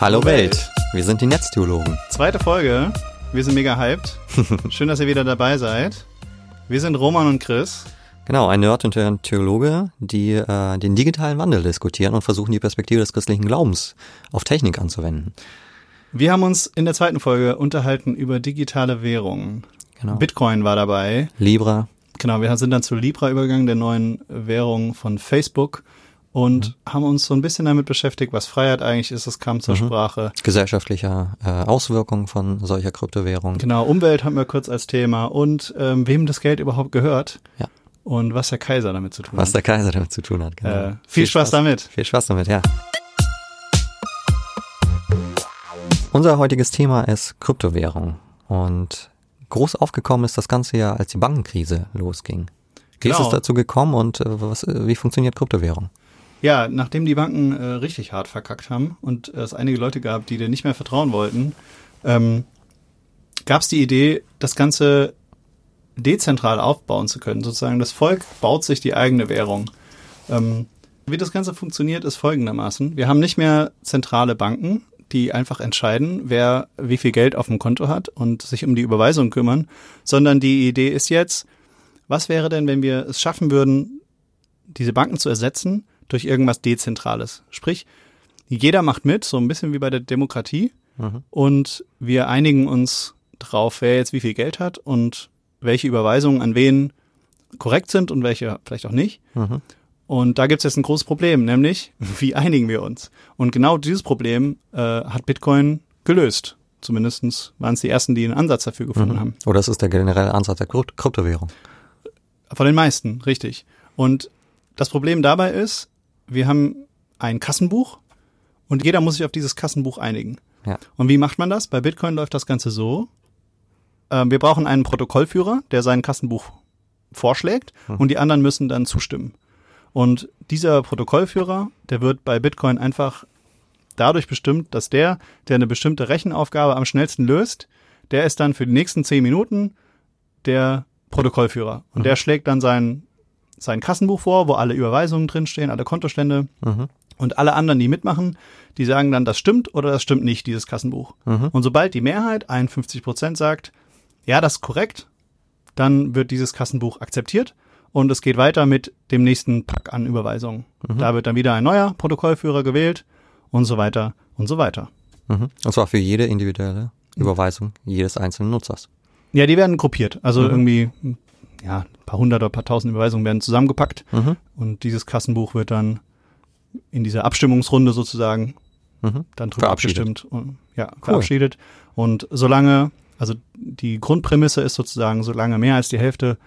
Hallo Welt, wir sind die Netztheologen. Zweite Folge. Wir sind mega hyped. Schön, dass ihr wieder dabei seid. Wir sind Roman und Chris. Genau, ein Nerd und ein Theologe, die äh, den digitalen Wandel diskutieren und versuchen, die Perspektive des christlichen Glaubens auf Technik anzuwenden. Wir haben uns in der zweiten Folge unterhalten über digitale Währungen. Genau. Bitcoin war dabei. Libra. Genau, wir sind dann zu Libra übergegangen, der neuen Währung von Facebook und mhm. haben uns so ein bisschen damit beschäftigt, was Freiheit eigentlich ist. Es kam zur mhm. Sprache. Gesellschaftliche äh, Auswirkungen von solcher Kryptowährung. Genau, Umwelt haben wir kurz als Thema und ähm, wem das Geld überhaupt gehört. Ja. Und was der Kaiser damit zu tun was hat. Was der Kaiser damit zu tun hat, genau. Äh, viel, viel Spaß, Spaß damit. Viel Spaß damit, ja. Unser heutiges Thema ist Kryptowährung und groß aufgekommen ist das Ganze ja, als die Bankenkrise losging. Wie genau. ist es genau. dazu gekommen und äh, was, äh, wie funktioniert Kryptowährung? Ja, nachdem die Banken äh, richtig hart verkackt haben und es einige Leute gab, die dir nicht mehr vertrauen wollten, ähm, gab es die Idee, das Ganze dezentral aufbauen zu können. Sozusagen das Volk baut sich die eigene Währung. Ähm, wie das Ganze funktioniert, ist folgendermaßen. Wir haben nicht mehr zentrale Banken, die einfach entscheiden, wer wie viel Geld auf dem Konto hat und sich um die Überweisung kümmern, sondern die Idee ist jetzt, was wäre denn, wenn wir es schaffen würden, diese Banken zu ersetzen durch irgendwas Dezentrales? Sprich, jeder macht mit, so ein bisschen wie bei der Demokratie, mhm. und wir einigen uns drauf, wer jetzt wie viel Geld hat und welche Überweisungen an wen korrekt sind und welche vielleicht auch nicht. Mhm. Und da gibt es jetzt ein großes Problem, nämlich wie einigen wir uns? Und genau dieses Problem äh, hat Bitcoin gelöst. Zumindest waren es die ersten, die einen Ansatz dafür gefunden mhm. haben. Oder das ist der generelle Ansatz der Kryptowährung. Von den meisten, richtig. Und das Problem dabei ist, wir haben ein Kassenbuch und jeder muss sich auf dieses Kassenbuch einigen. Ja. Und wie macht man das? Bei Bitcoin läuft das Ganze so. Äh, wir brauchen einen Protokollführer, der sein Kassenbuch vorschlägt mhm. und die anderen müssen dann zustimmen. Und dieser Protokollführer, der wird bei Bitcoin einfach dadurch bestimmt, dass der, der eine bestimmte Rechenaufgabe am schnellsten löst, der ist dann für die nächsten zehn Minuten der Protokollführer. Und mhm. der schlägt dann sein, sein Kassenbuch vor, wo alle Überweisungen drinstehen, alle Kontostände. Mhm. Und alle anderen, die mitmachen, die sagen dann, das stimmt oder das stimmt nicht, dieses Kassenbuch. Mhm. Und sobald die Mehrheit, 51 Prozent, sagt, ja, das ist korrekt, dann wird dieses Kassenbuch akzeptiert und es geht weiter mit dem nächsten Pack an Überweisungen. Mhm. Da wird dann wieder ein neuer Protokollführer gewählt und so weiter und so weiter. Mhm. Und zwar für jede individuelle Überweisung jedes einzelnen Nutzers. Ja, die werden gruppiert. Also mhm. irgendwie, ja, ein paar hundert oder ein paar tausend Überweisungen werden zusammengepackt mhm. und dieses Kassenbuch wird dann in dieser Abstimmungsrunde sozusagen mhm. dann drüber abgestimmt und ja, cool. verabschiedet. Und solange, also die Grundprämisse ist sozusagen, solange mehr als die Hälfte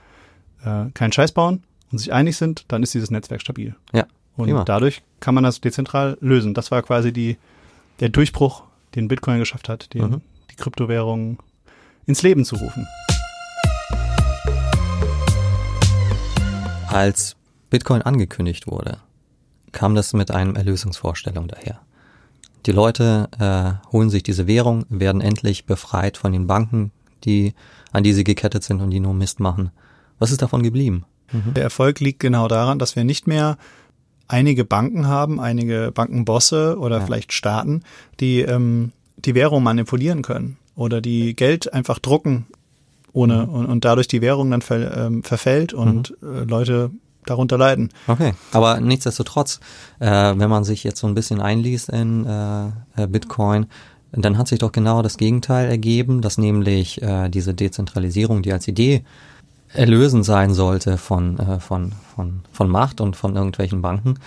äh, keinen Scheiß bauen und sich einig sind, dann ist dieses Netzwerk stabil. Ja. Und prima. dadurch kann man das dezentral lösen. Das war quasi die, der Durchbruch, den Bitcoin geschafft hat, den, mhm. die Kryptowährungen ins Leben zu rufen. Als Bitcoin angekündigt wurde, kam das mit einem Erlösungsvorstellung daher. Die Leute äh, holen sich diese Währung, werden endlich befreit von den Banken, die, an die sie gekettet sind und die nur Mist machen. Was ist davon geblieben? Mhm. Der Erfolg liegt genau daran, dass wir nicht mehr einige Banken haben, einige Bankenbosse oder ja. vielleicht Staaten, die ähm, die Währung manipulieren können oder die Geld einfach drucken ohne mhm. und, und, dadurch die Währung dann ver, ähm, verfällt und mhm. äh, Leute darunter leiden. Okay, aber nichtsdestotrotz, äh, wenn man sich jetzt so ein bisschen einliest in äh, äh Bitcoin, dann hat sich doch genau das Gegenteil ergeben, dass nämlich äh, diese Dezentralisierung, die als Idee erlösen sein sollte von, äh, von, von, von Macht und von irgendwelchen Banken,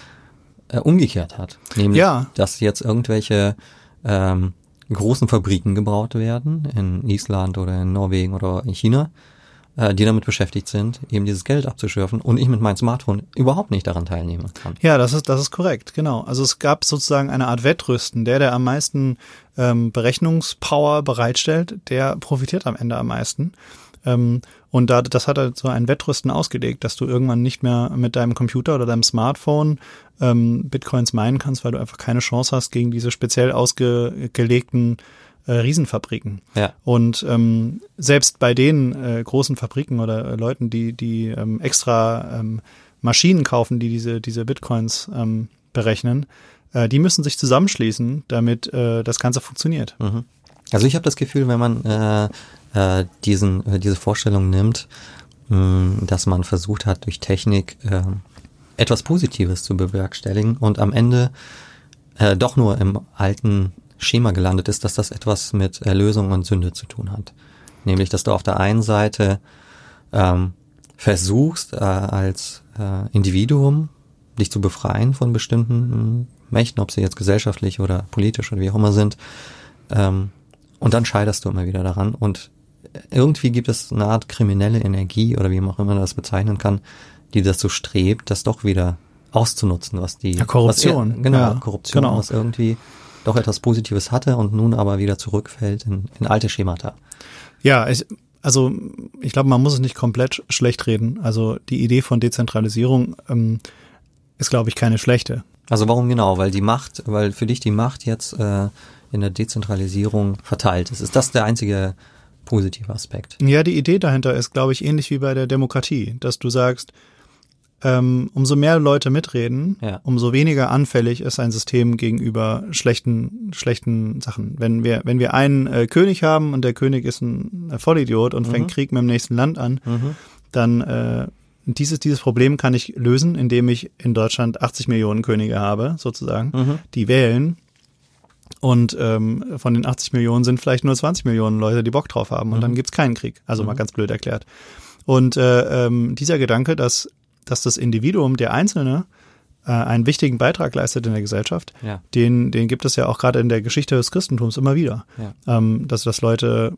äh, umgekehrt hat. Nämlich, ja. dass jetzt irgendwelche ähm, großen Fabriken gebaut werden in Island oder in Norwegen oder in China, äh, die damit beschäftigt sind, eben dieses Geld abzuschürfen und ich mit meinem Smartphone überhaupt nicht daran teilnehmen kann. Ja, das ist, das ist korrekt, genau. Also es gab sozusagen eine Art Wettrüsten. Der, der am meisten ähm, Berechnungspower bereitstellt, der profitiert am Ende am meisten. Ähm, und da, das hat halt so ein Wettrüsten ausgelegt, dass du irgendwann nicht mehr mit deinem Computer oder deinem Smartphone ähm, Bitcoins meinen kannst, weil du einfach keine Chance hast gegen diese speziell ausgelegten äh, Riesenfabriken. Ja. Und ähm, selbst bei den äh, großen Fabriken oder äh, Leuten, die, die ähm, extra ähm, Maschinen kaufen, die diese, diese Bitcoins ähm, berechnen, äh, die müssen sich zusammenschließen, damit äh, das Ganze funktioniert. Mhm. Also ich habe das Gefühl, wenn man äh, äh, diesen, äh, diese Vorstellung nimmt, mh, dass man versucht hat, durch Technik äh, etwas Positives zu bewerkstelligen und am Ende äh, doch nur im alten Schema gelandet ist, dass das etwas mit Erlösung und Sünde zu tun hat. Nämlich, dass du auf der einen Seite ähm, versuchst, äh, als äh, Individuum dich zu befreien von bestimmten Mächten, ob sie jetzt gesellschaftlich oder politisch oder wie auch immer sind. Ähm, und dann scheiterst du immer wieder daran. Und irgendwie gibt es eine Art kriminelle Energie oder wie man auch immer das bezeichnen kann, die dazu strebt, das doch wieder auszunutzen, was die ja, Korruption. Was, genau, ja, Korruption, genau. was irgendwie doch etwas Positives hatte und nun aber wieder zurückfällt in, in alte Schemata. Ja, ich, also ich glaube, man muss es nicht komplett schlecht reden. Also die Idee von Dezentralisierung ähm, ist, glaube ich, keine schlechte. Also warum genau? Weil die Macht, weil für dich die Macht jetzt äh, in der Dezentralisierung verteilt ist. Ist das der einzige positive Aspekt? Ja, die Idee dahinter ist, glaube ich, ähnlich wie bei der Demokratie, dass du sagst, ähm, umso mehr Leute mitreden, Ja. umso weniger anfällig ist ein System gegenüber schlechten, schlechten Sachen. Wenn wir, wenn wir einen äh, König haben und der König ist ein äh, Vollidiot und fängt Krieg mit dem nächsten Land an, dann äh, dieses, dieses Problem kann ich lösen, indem ich in Deutschland 80 Millionen Könige habe, sozusagen, die wählen. Und ähm, von den 80 Millionen sind vielleicht nur 20 Millionen Leute, die Bock drauf haben. Und dann gibt's keinen Krieg. Also mal ganz blöd erklärt. Und äh, ähm, dieser Gedanke, dass, dass das Individuum, der Einzelne, äh, einen wichtigen Beitrag leistet in der Gesellschaft, Ja. den, den gibt es ja auch gerade in der Geschichte des Christentums immer wieder. Ja. Ähm, dass, dass Leute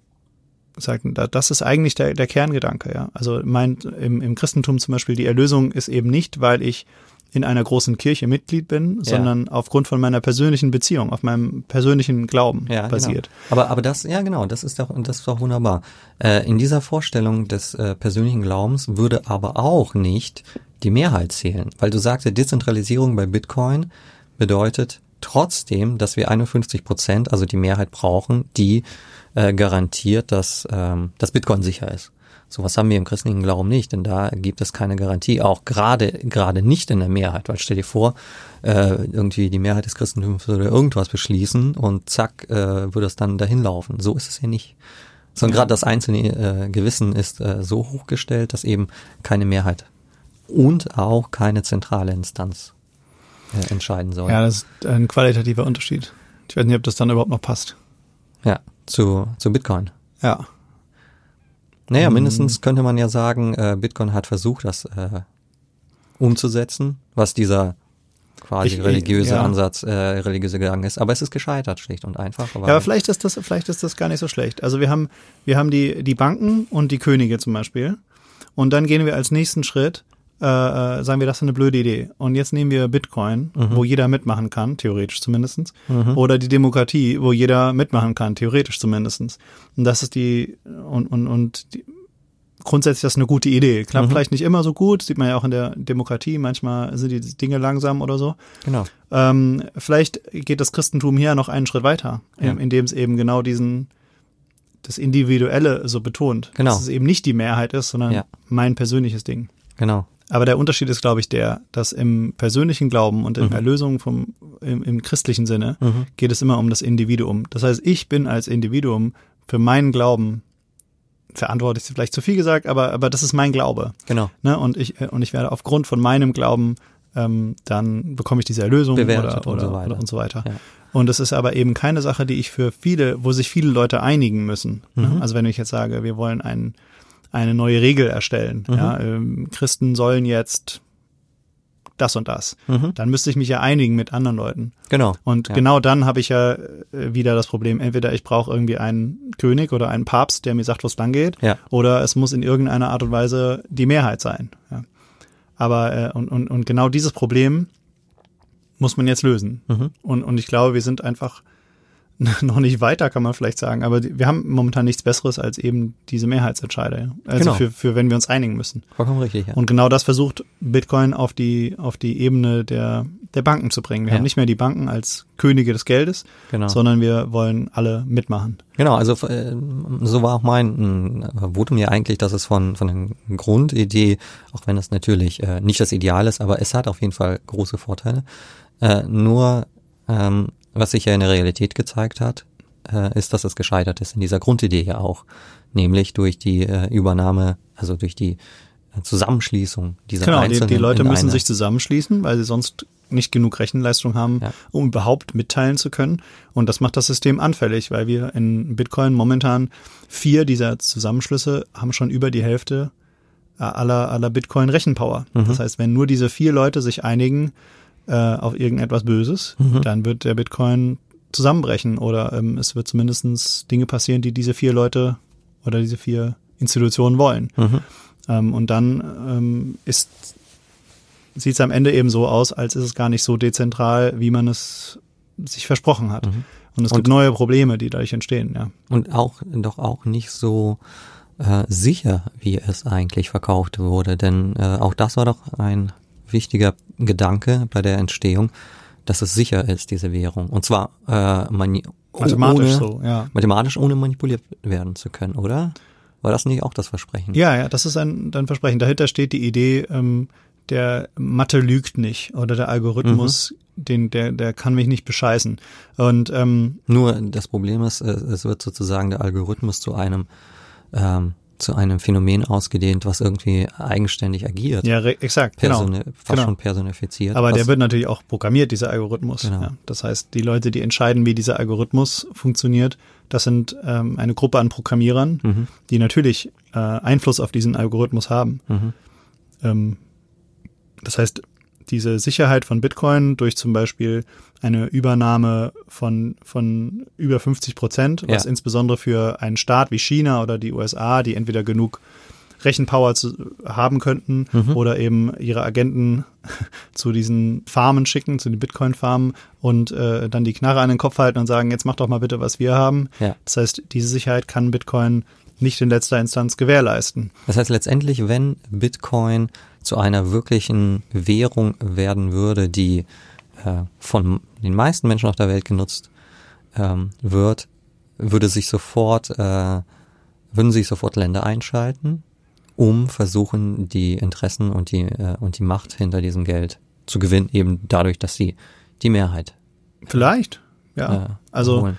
sagen, da, das ist eigentlich der, der Kerngedanke, ja. Also meint im, im Christentum zum Beispiel, die Erlösung ist eben nicht, weil ich in einer großen Kirche Mitglied bin, sondern aufgrund von meiner persönlichen Beziehung, auf meinem persönlichen Glauben ja, basiert. Genau. Aber, aber das, ja genau, das ist doch, das ist doch wunderbar. Äh, in dieser Vorstellung des äh, persönlichen Glaubens würde aber auch nicht die Mehrheit zählen, weil du sagte, Dezentralisierung bei Bitcoin bedeutet trotzdem, dass wir 51 Prozent, also die Mehrheit brauchen, die äh, garantiert, dass ähm, das Bitcoin sicher ist. Sowas haben wir im christlichen Glauben nicht, denn da gibt es keine Garantie, auch gerade gerade nicht in der Mehrheit, weil stell dir vor, äh, irgendwie die Mehrheit des Christentums würde irgendwas beschließen und zack, äh, würde es dann dahin laufen. So ist es ja nicht. Sondern gerade das einzelne äh, Gewissen ist äh, so hochgestellt, dass eben keine Mehrheit und auch keine zentrale Instanz äh, entscheiden soll. Ja, das ist ein qualitativer Unterschied. Ich weiß nicht, ob das dann überhaupt noch passt. ja zu, zu Bitcoin. Ja. Naja, mindestens könnte man ja sagen, äh, Bitcoin hat versucht, das äh, umzusetzen, was dieser quasi Ich- religiöse ja. Ansatz, äh, religiöse Gedanke ist. Aber es ist gescheitert, schlicht und einfach. Ja, aber vielleicht ist das, vielleicht ist das gar nicht so schlecht. Also wir haben, wir haben die, die Banken und die Könige zum Beispiel. Und dann gehen wir als nächsten Schritt, äh, äh, sagen wir, das ist eine blöde Idee. Und jetzt nehmen wir Bitcoin, wo jeder mitmachen kann, theoretisch zumindestens, Oder die Demokratie, wo jeder mitmachen kann, theoretisch zumindestens. Und das ist die, und, und, und die, grundsätzlich das eine gute Idee. Klappt vielleicht nicht immer so gut, sieht man ja auch in der Demokratie. Manchmal sind die Dinge langsam oder so. Genau. Ähm, vielleicht geht das Christentum hier noch einen Schritt weiter, Ja. in, indem es eben genau diesen das Individuelle so betont. Genau. Dass es eben nicht die Mehrheit ist, sondern Ja. mein persönliches Ding. Genau. Aber der Unterschied ist, glaube ich, der, dass im persönlichen Glauben und in Mhm. Erlösung vom, im, im christlichen Sinne geht es immer um das Individuum. Das heißt, ich bin als Individuum für meinen Glauben verantwortlich, ist vielleicht zu viel gesagt, aber, aber das ist mein Glaube. Genau. Ne? Und ich, und ich werde aufgrund von meinem Glauben, ähm, dann bekomme ich diese Erlösung Bewertet oder, und oder, so weiter. oder und so weiter. Ja. Und es ist aber eben keine Sache, die ich für viele, wo sich viele Leute einigen müssen. Ne? Mhm. Also wenn ich jetzt sage, wir wollen ein, eine neue Regel erstellen, Mhm. ja, ähm, Christen sollen jetzt das und das, Mhm. dann müsste ich mich ja einigen mit anderen Leuten. Genau. Und Ja. genau dann habe ich ja äh, wieder das Problem, entweder ich brauche irgendwie einen König oder einen Papst, der mir sagt, wo es lang geht, Ja. oder es muss in irgendeiner Art und Weise die Mehrheit sein. Ja. Aber äh, und, und, und genau dieses Problem muss man jetzt lösen. Mhm. Und, und ich glaube, wir sind einfach noch nicht weiter, kann man vielleicht sagen. Aber wir haben momentan nichts Besseres als eben diese Mehrheitsentscheider. ja. Also Genau. für, für wenn wir uns einigen müssen. Vollkommen richtig, ja. Und genau das versucht Bitcoin auf die, auf die Ebene der, der Banken zu bringen. Wir Ja. haben nicht mehr die Banken als Könige des Geldes, genau. sondern wir wollen alle mitmachen. Genau, also äh, so war auch mein äh, Votum ja eigentlich, dass es von, von der Grundidee, auch wenn es natürlich äh, nicht das Ideal ist, aber es hat auf jeden Fall große Vorteile, äh, nur ähm, was sich ja in der Realität gezeigt hat, äh, ist, dass es gescheitert ist in dieser Grundidee ja auch, nämlich durch die äh, Übernahme, also durch die äh, Zusammenschließung dieser Genau, die, Einzelnen die Leute in müssen sich zusammenschließen, weil sie sonst nicht genug Rechenleistung haben, Ja. um überhaupt mitteilen zu können. Und das macht das System anfällig, weil wir in Bitcoin momentan vier dieser Zusammenschlüsse haben schon über die Hälfte aller, aller Bitcoin Rechenpower. Mhm. Das heißt, wenn nur diese vier Leute sich einigen äh, auf irgendetwas Böses, Mhm. dann wird der Bitcoin zusammenbrechen oder ähm, es wird zumindestens Dinge passieren, die diese vier Leute oder diese vier Institutionen wollen. Mhm. Ähm, und dann ähm, ist sieht es am Ende eben so aus, als ist es gar nicht so dezentral, wie man es sich versprochen hat. Mhm. Und es Und- gibt neue Probleme, die dadurch entstehen, ja. Und auch doch auch nicht so äh, sicher, wie es eigentlich verkauft wurde. Denn äh, auch das war doch ein wichtiger Gedanke bei der Entstehung, dass es sicher ist, diese Währung. Und zwar äh, mani Mathematisch ohne, so, ja. Mathematisch ohne manipuliert werden zu können, oder? War das nicht auch das Versprechen? Ja, ja, das ist ein, ein Versprechen. Dahinter steht die Idee, ähm, der Mathe lügt nicht oder der Algorithmus, Mhm. den, der, der kann mich nicht bescheißen. Und ähm, Nur das Problem ist, äh, es wird sozusagen der Algorithmus zu einem ähm, zu einem Phänomen ausgedehnt, was irgendwie eigenständig agiert. ja, exakt, genau. Persone, fast genau. schon personifiziert. Aber der wird natürlich auch programmiert, dieser Algorithmus. Genau. Ja. Das heißt, die Leute, die entscheiden, wie dieser Algorithmus funktioniert, das sind ähm, eine Gruppe an Programmierern, Mhm. die natürlich äh, Einfluss auf diesen Algorithmus haben. Mhm. Ähm, das heißt, diese Sicherheit von Bitcoin durch zum Beispiel eine Übernahme von, von über 50 Prozent, was Ja. insbesondere für einen Staat wie China oder die USA, die entweder genug Rechenpower zu, haben könnten Mhm. oder eben ihre Agenten zu diesen Farmen schicken, zu den Bitcoin-Farmen und äh, dann die Knarre an den Kopf halten und sagen, jetzt mach doch mal bitte, was wir haben. Ja. Das heißt, diese Sicherheit kann Bitcoin nicht in letzter Instanz gewährleisten. Das heißt letztendlich, wenn Bitcoin zu einer wirklichen Währung werden würde, die äh, von den meisten Menschen auf der Welt genutzt ähm, wird, würde sich sofort, äh, würden sich sofort Länder einschalten, um versuchen, die Interessen und die, äh, und die Macht hinter diesem Geld zu gewinnen, eben dadurch, dass sie die Mehrheit Vielleicht, ja. äh, also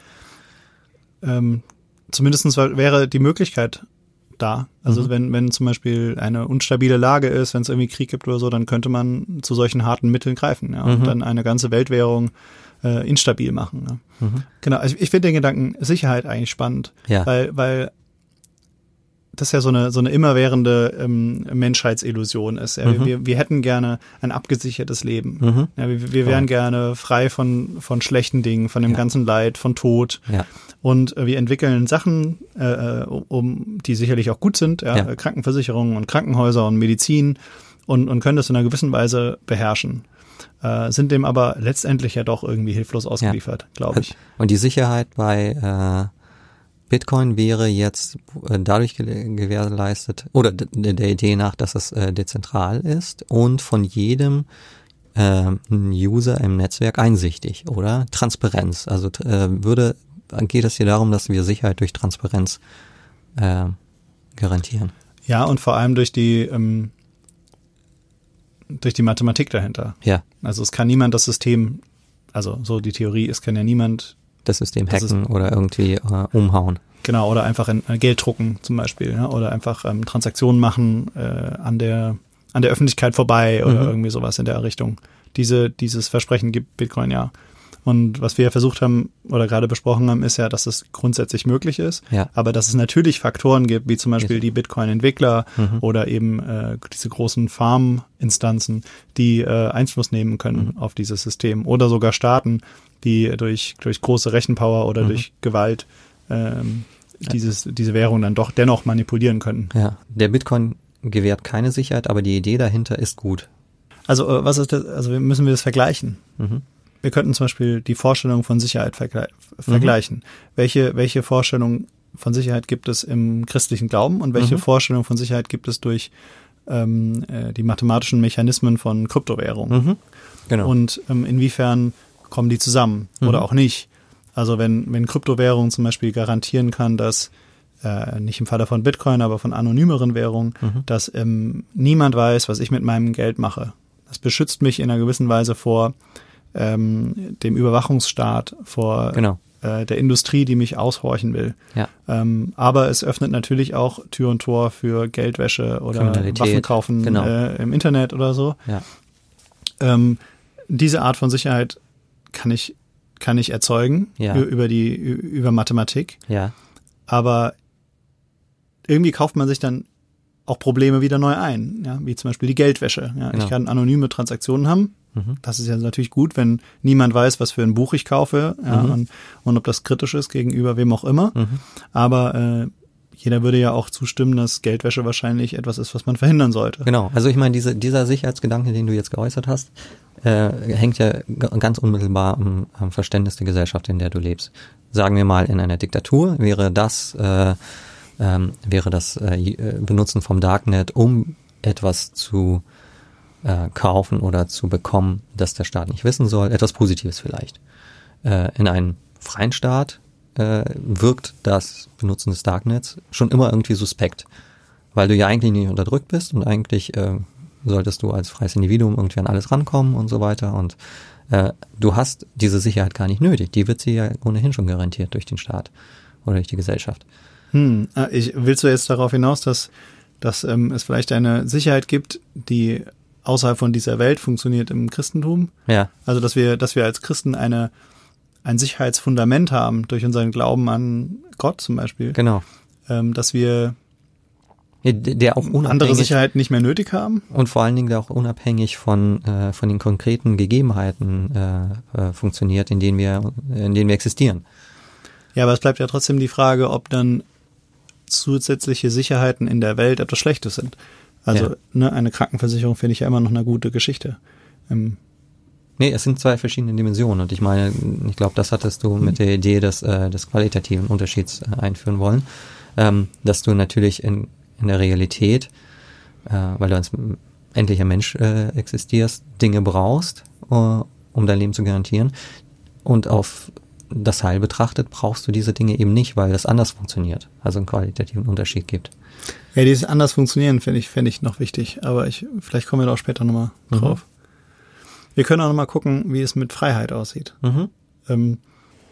ähm, zumindestens wa- wäre die Möglichkeit da. Also Mhm. wenn, wenn zum Beispiel eine unstabile Lage ist, wenn es irgendwie Krieg gibt oder so, dann könnte man zu solchen harten Mitteln greifen ja, und Mhm. dann eine ganze Weltwährung äh, instabil machen. Ja. Mhm. Genau, also ich finde den Gedanken Sicherheit eigentlich spannend, Ja. weil, weil das ja so eine, so eine immerwährende ähm, Menschheitsillusion ist. Ja. Wir, Mhm. wir, wir hätten gerne ein abgesichertes Leben. Mhm. Ja, wir, wir wären gerne frei von, von schlechten Dingen, von dem Ja. ganzen Leid, von Tod. Ja. Und äh, wir entwickeln Sachen, äh, um die sicherlich auch gut sind, ja, Ja. äh, Krankenversicherungen und Krankenhäuser und Medizin und, und können das in einer gewissen Weise beherrschen. Äh, sind dem aber letztendlich ja doch irgendwie hilflos ausgeliefert, glaube ich. Und die Sicherheit bei äh, Bitcoin wäre jetzt äh, dadurch ge- gewährleistet, oder der Idee nach, dass es äh, dezentral ist und von jedem äh, User im Netzwerk einsichtig, oder? Transparenz. Also äh, würde, geht es hier darum, dass wir Sicherheit durch Transparenz äh, garantieren. Ja, und vor allem durch die, ähm, durch die Mathematik dahinter. Ja, Also es kann niemand das System, also so die Theorie, es kann ja niemand das System Das hacken oder irgendwie äh, umhauen. Genau, oder einfach in, äh, Geld drucken zum Beispiel, ja, oder einfach ähm, Transaktionen machen äh, an der an der Öffentlichkeit vorbei oder Mhm. irgendwie sowas in der Richtung. Diese, dieses Versprechen gibt Bitcoin ja. Und was wir ja versucht haben oder gerade besprochen haben, ist ja, dass es grundsätzlich möglich ist, Ja. aber dass es natürlich Faktoren gibt, wie zum Beispiel Yes. die Bitcoin-Entwickler Mhm. oder eben äh, diese großen Farm-Instanzen, die äh, Einfluss nehmen können Mhm. auf dieses System oder sogar Staaten, die durch, durch große Rechenpower oder Mhm. durch Gewalt ähm, dieses, diese Währung dann doch dennoch manipulieren können. Ja, der Bitcoin gewährt keine Sicherheit, aber die Idee dahinter ist gut. Also äh, was ist das, also müssen wir das vergleichen? Mhm. Wir könnten zum Beispiel die Vorstellung von Sicherheit vergle vergleichen. Welche, welche Vorstellung von Sicherheit gibt es im christlichen Glauben und welche Mhm. Vorstellung von Sicherheit gibt es durch ähm, äh, die mathematischen Mechanismen von Kryptowährungen? Mhm. Genau. Und ähm, inwiefern kommen die zusammen Mhm. oder auch nicht? Also wenn, wenn Kryptowährung zum Beispiel garantieren kann, dass äh, nicht im Falle von Bitcoin, aber von anonymeren Währungen, Mhm. dass ähm, niemand weiß, was ich mit meinem Geld mache. Das beschützt mich in einer gewissen Weise vor ähm, dem Überwachungsstaat, vor Genau. äh, der Industrie, die mich aushorchen will. Ja. Ähm, aber es öffnet natürlich auch Tür und Tor für Geldwäsche oder Kriminalität, Waffen kaufen genau. äh, im Internet oder so. Ja. Ähm, diese Art von Sicherheit kann ich kann ich erzeugen Ja. über die über Mathematik, Ja. aber irgendwie kauft man sich dann auch Probleme wieder neu ein, ja, wie zum Beispiel die Geldwäsche. Ja, Genau. Ich kann anonyme Transaktionen haben. Mhm. Das ist ja natürlich gut, wenn niemand weiß, was für ein Buch ich kaufe ja, Mhm. und, und ob das kritisch ist gegenüber wem auch immer. Mhm. Aber äh, jeder würde ja auch zustimmen, dass Geldwäsche wahrscheinlich etwas ist, was man verhindern sollte. Genau, also ich meine, diese, dieser Sicherheitsgedanke, den du jetzt geäußert hast, äh, hängt ja ganz unmittelbar am, am Verständnis der Gesellschaft, in der du lebst. Sagen wir mal, in einer Diktatur wäre das, äh, ähm, wäre das äh, äh, Benutzen vom Darknet, um etwas zu äh, kaufen oder zu bekommen, das der Staat nicht wissen soll, etwas Positives vielleicht. Äh, in einem freien Staat äh, wirkt das Benutzen des Darknets schon immer irgendwie suspekt weil du ja eigentlich nicht unterdrückt bist und eigentlich äh, solltest du als freies Individuum irgendwie an alles rankommen und so weiter und äh, du hast diese Sicherheit gar nicht nötig. Die wird sie ja ohnehin schon garantiert durch den Staat oder durch die Gesellschaft. Hm, ah, ich, willst du jetzt darauf hinaus, dass, dass ähm, es vielleicht eine Sicherheit gibt, die außerhalb von dieser Welt funktioniert im Christentum? Ja, Also dass wir, dass wir als Christen eine ein Sicherheitsfundament haben durch unseren Glauben an Gott zum Beispiel, genau. ähm, dass wir Der auch andere unabhängig Sicherheit nicht mehr nötig haben. und vor allen Dingen der auch unabhängig von äh, von den konkreten Gegebenheiten äh, äh, funktioniert, in denen wir in denen wir existieren. Ja, aber es bleibt ja trotzdem die Frage, ob dann zusätzliche Sicherheiten in der Welt etwas Schlechtes sind. Also Ja. ne, eine Krankenversicherung finde ich ja immer noch eine gute Geschichte. Ähm, Nee, es sind zwei verschiedene Dimensionen und ich meine, ich glaube, das hattest du mit der Idee des, äh, des qualitativen Unterschieds äh, einführen wollen, ähm, dass du natürlich in, in der Realität, äh, weil du als endlicher Mensch äh, existierst, Dinge brauchst, äh, um dein Leben zu garantieren und auf das Heil betrachtet brauchst du diese Dinge eben nicht, weil das anders funktioniert, also einen qualitativen Unterschied gibt. Ja, dieses anders funktionieren finde ich, fände ich noch wichtig, aber ich, vielleicht kommen wir da auch später nochmal Mhm. drauf. Wir können auch nochmal gucken, wie es mit Freiheit aussieht. Mhm. Ähm,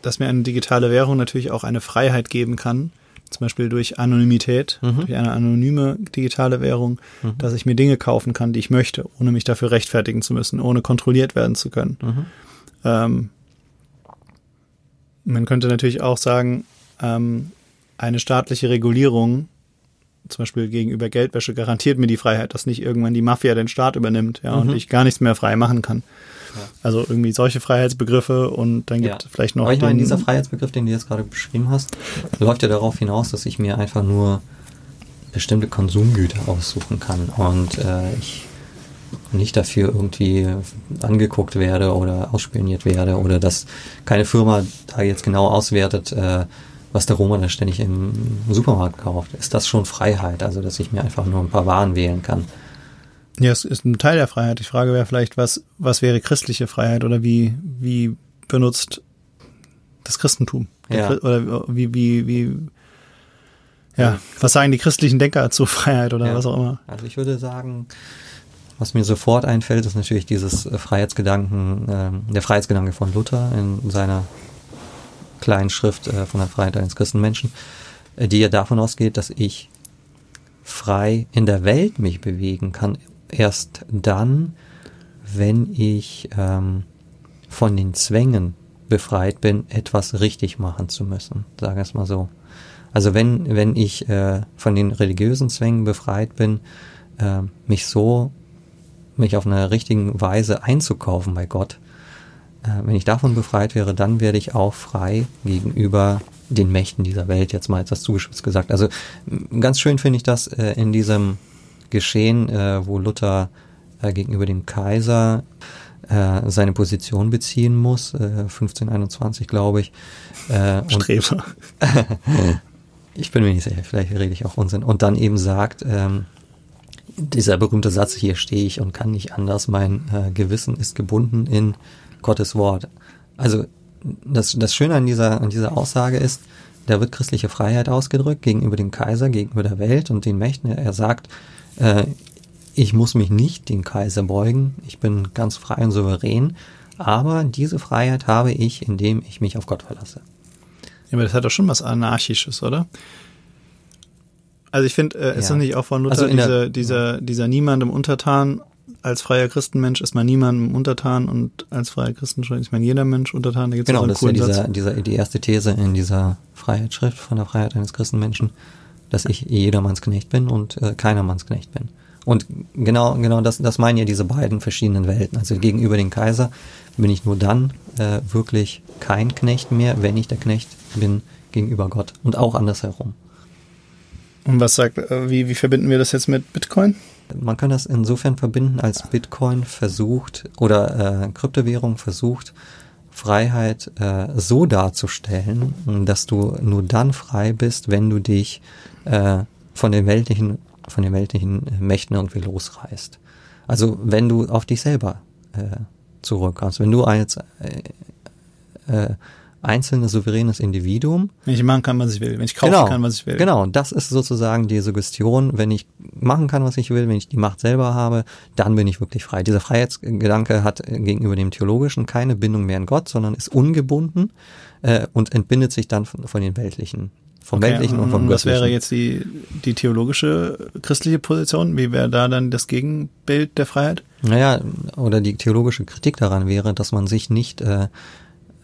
dass mir eine digitale Währung natürlich auch eine Freiheit geben kann, zum Beispiel durch Anonymität, Mhm. durch eine anonyme digitale Währung, Mhm. dass ich mir Dinge kaufen kann, die ich möchte, ohne mich dafür rechtfertigen zu müssen, ohne kontrolliert werden zu können. Mhm. Ähm, man könnte natürlich auch sagen, ähm, eine staatliche Regulierung, zum Beispiel gegenüber Geldwäsche, garantiert mir die Freiheit, dass nicht irgendwann die Mafia den Staat übernimmt, ja, und Mhm. ich gar nichts mehr frei machen kann. Ja. Also irgendwie solche Freiheitsbegriffe und dann gibt es Ja. vielleicht noch Aber ich meine, dieser Freiheitsbegriff, den du jetzt gerade beschrieben hast, läuft ja darauf hinaus, dass ich mir einfach nur bestimmte Konsumgüter aussuchen kann und äh, ich nicht dafür irgendwie angeguckt werde oder ausspioniert werde oder dass keine Firma da jetzt genau auswertet, äh, was der Roma da ständig im Supermarkt kauft. Ist das schon Freiheit? Also, dass ich mir einfach nur ein paar Waren wählen kann. Ja, es ist ein Teil der Freiheit. Die Frage wäre vielleicht, was, was wäre christliche Freiheit oder wie, wie benutzt das Christentum? Ja. Oder wie, wie, wie, ja, was sagen die christlichen Denker zur Freiheit oder Ja. was auch immer? Also ich würde sagen, was mir sofort einfällt, ist natürlich dieses äh, Freiheitsgedanken, ähm, der Freiheitsgedanke von Luther in seiner kleinen Schrift äh, von der Freiheit eines Christenmenschen, äh, die ja davon ausgeht, dass ich frei in der Welt mich bewegen kann, erst dann, wenn ich ähm, von den Zwängen befreit bin, etwas richtig machen zu müssen, sagen wir es mal so. Also wenn, wenn ich äh, von den religiösen Zwängen befreit bin, äh, mich so, mich auf eine richtigen Weise einzukaufen bei Gott, äh, wenn ich davon befreit wäre, dann werde ich auch frei gegenüber den Mächten dieser Welt, jetzt mal etwas zugespitzt gesagt. Also ganz schön finde ich das äh, in diesem Geschehen, äh, wo Luther gegenüber dem Kaiser seine Position beziehen muss, äh, 1521 glaube ich. Streber. ich bin mir nicht sicher, vielleicht rede ich auch Unsinn. Und dann eben sagt, ähm, dieser berühmte Satz, hier stehe ich und kann nicht anders, mein äh, Gewissen ist gebunden in Gottes Wort. Also das, das Schöne an dieser, an dieser Aussage ist, da wird christliche Freiheit ausgedrückt gegenüber dem Kaiser, gegenüber der Welt und den Mächten. Er sagt, äh, ich muss mich nicht dem Kaiser beugen, ich bin ganz frei und souverän, Aber diese Freiheit habe ich, indem ich mich auf Gott verlasse. Ja, aber das hat doch schon was Anarchisches, oder? Also ich finde, äh, ist Ja. das nicht auch von Luther Also dieser, dieser, dieser niemandem untertan, als freier Christenmensch ist man niemandem untertan und als freier Christenmensch ist man jeder Mensch untertan. Da gibt's Genau, das ist ja dieser, dieser, die erste These in dieser Freiheitsschrift von der Freiheit eines Christenmenschen, dass ich jedermanns Knecht bin und äh, keinermanns Knecht bin. Und genau, genau das, das meinen ja diese beiden verschiedenen Welten. Also gegenüber dem Kaiser bin ich nur dann äh, wirklich kein Knecht mehr, wenn ich der Knecht bin gegenüber Gott und auch andersherum. Und was sagt, äh, wie, wie verbinden wir das jetzt mit Bitcoin? Man kann das insofern verbinden, als Bitcoin versucht oder äh, Kryptowährung versucht, Freiheit äh, so darzustellen, dass du nur dann frei bist, wenn du dich äh, von den weltlichen, von den weltlichen Mächten irgendwie losreißt. Also wenn du auf dich selber äh, zurückkommst, wenn du als äh, äh, einzelnes souveränes Individuum Wenn ich machen kann, was ich will. Wenn ich kaufen kann, was ich will. Genau, das ist sozusagen die Suggestion, wenn ich machen kann, was ich will, wenn ich die Macht selber habe, dann bin ich wirklich frei. Dieser Freiheitsgedanke hat gegenüber dem Theologischen keine Bindung mehr an Gott, sondern ist ungebunden äh, und entbindet sich dann von, von den weltlichen, vom Okay, weltlichen und vom und was göttlichen. wäre jetzt die, die theologische christliche Position? Wie wäre da dann das Gegenbild der Freiheit? Naja, oder die theologische Kritik daran wäre, dass man sich nicht, äh,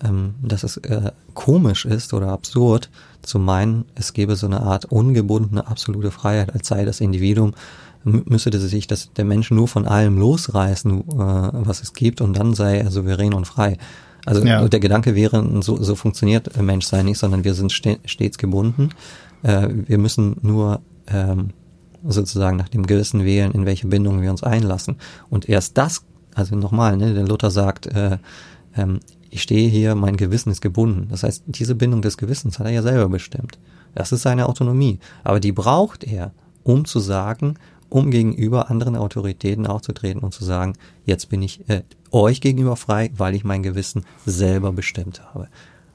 ähm, dass es äh, komisch ist oder absurd zu meinen, es gebe so eine Art ungebundene absolute Freiheit, als sei das Individuum, müsste sich das, der Mensch nur von allem losreißen, äh, was es gibt, und dann sei er souverän und frei. Also Ja. der Gedanke wäre, so, so funktioniert Menschsein nicht, sondern wir sind ste stets gebunden. Äh, wir müssen nur ähm, sozusagen nach dem Gewissen wählen, in welche Bindung wir uns einlassen. Und erst das, also nochmal, ne, der Luther sagt, äh, ähm, ich stehe hier, mein Gewissen ist gebunden. Das heißt, diese Bindung des Gewissens hat er ja selber bestimmt. Das ist seine Autonomie. Aber die braucht er, um zu sagen, um gegenüber anderen Autoritäten aufzutreten und zu sagen, jetzt bin ich äh, euch gegenüber frei, weil ich mein Gewissen selber bestimmt habe.